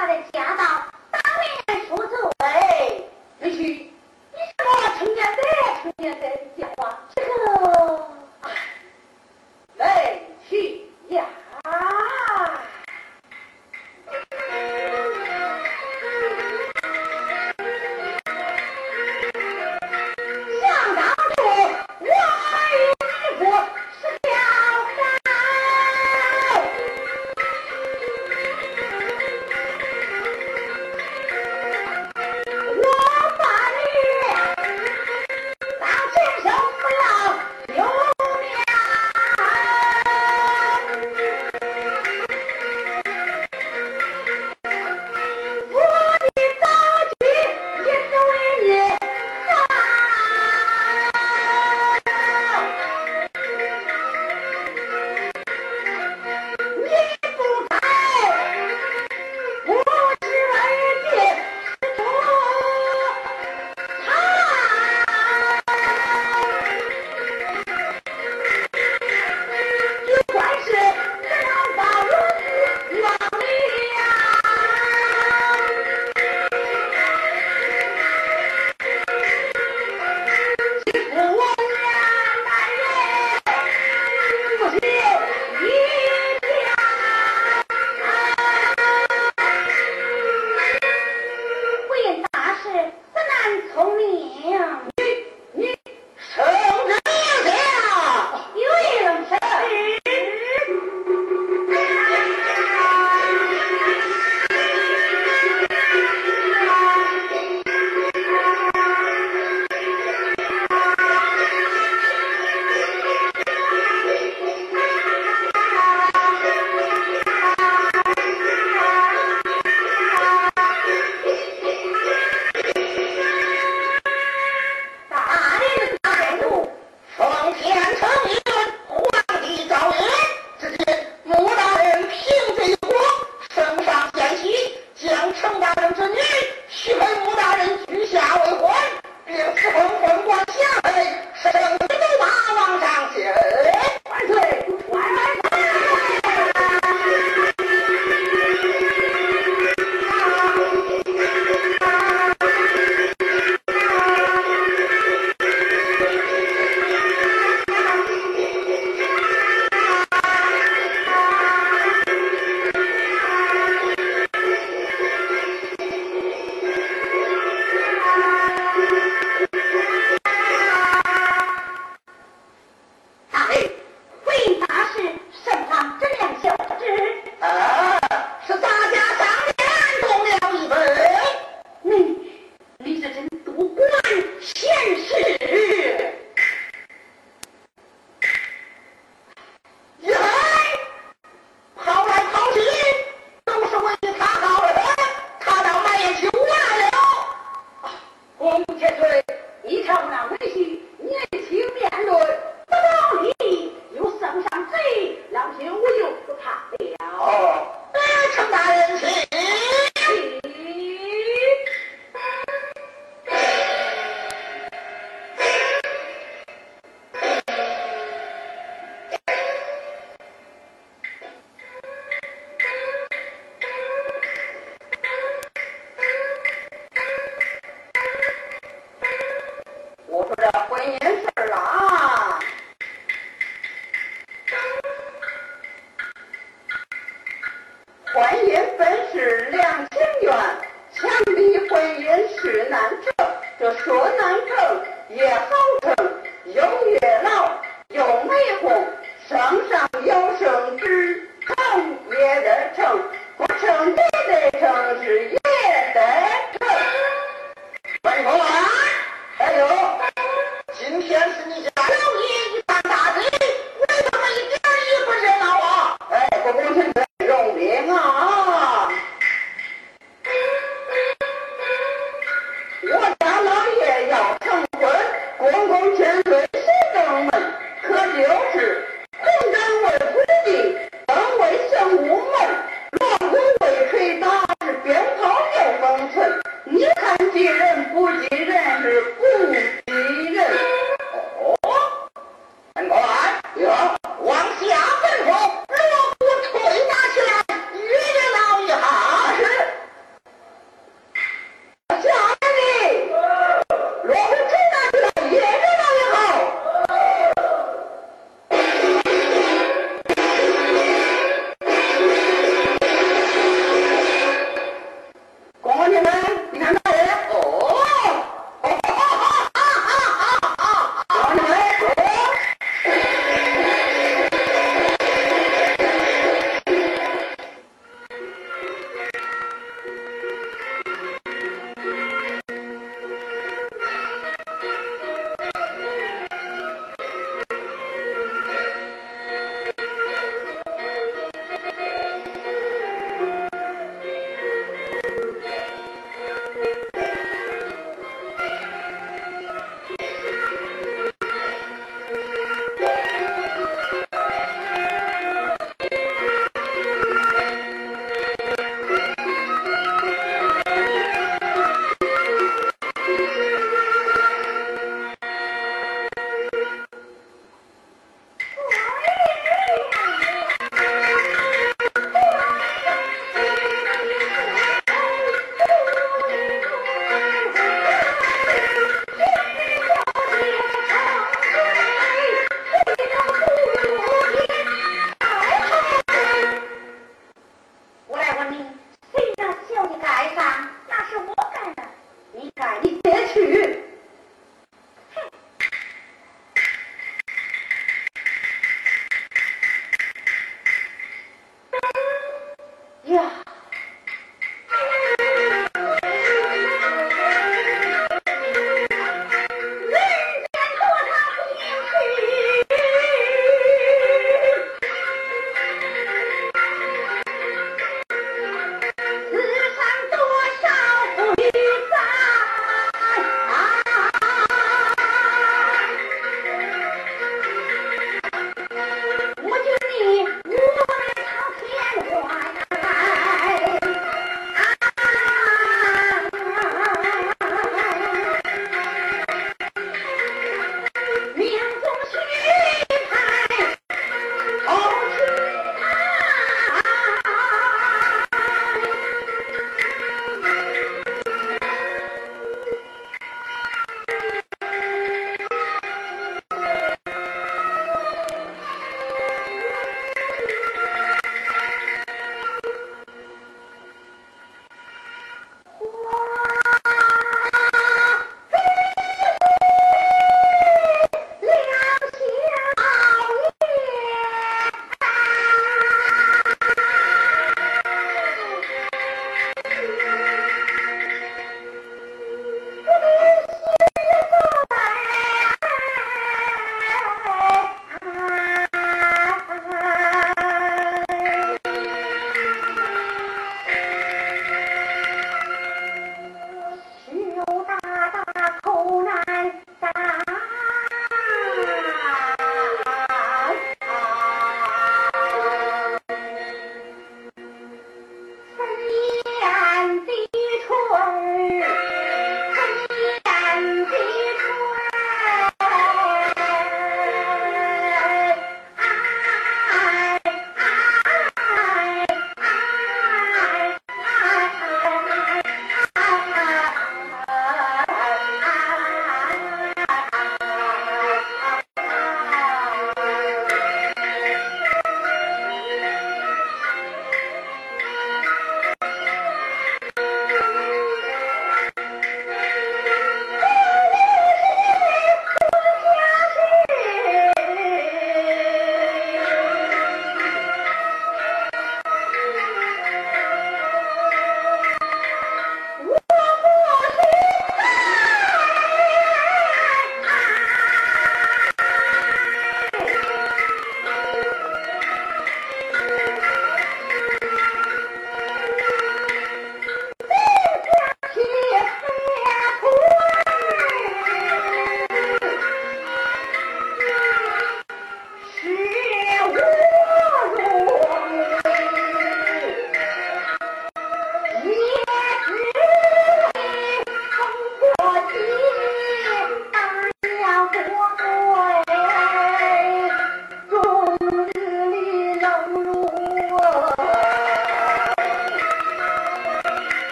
他的假打婚姻本是两情愿，强逼婚姻是难成。这说难成也好成，又月老又媒红，生上有圣旨，成也得成，不成也得成。是。Anh có?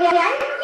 Yeah.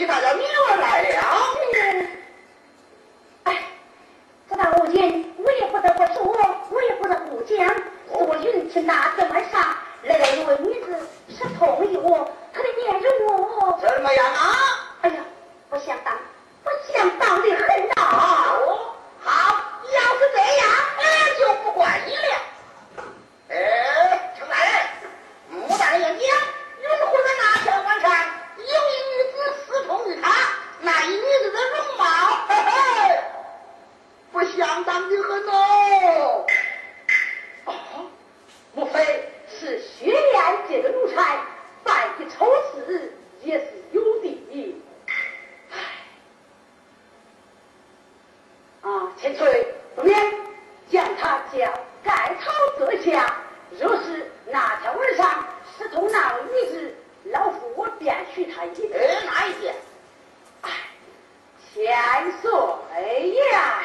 给大家。你把盖头揭下，若是拿条玩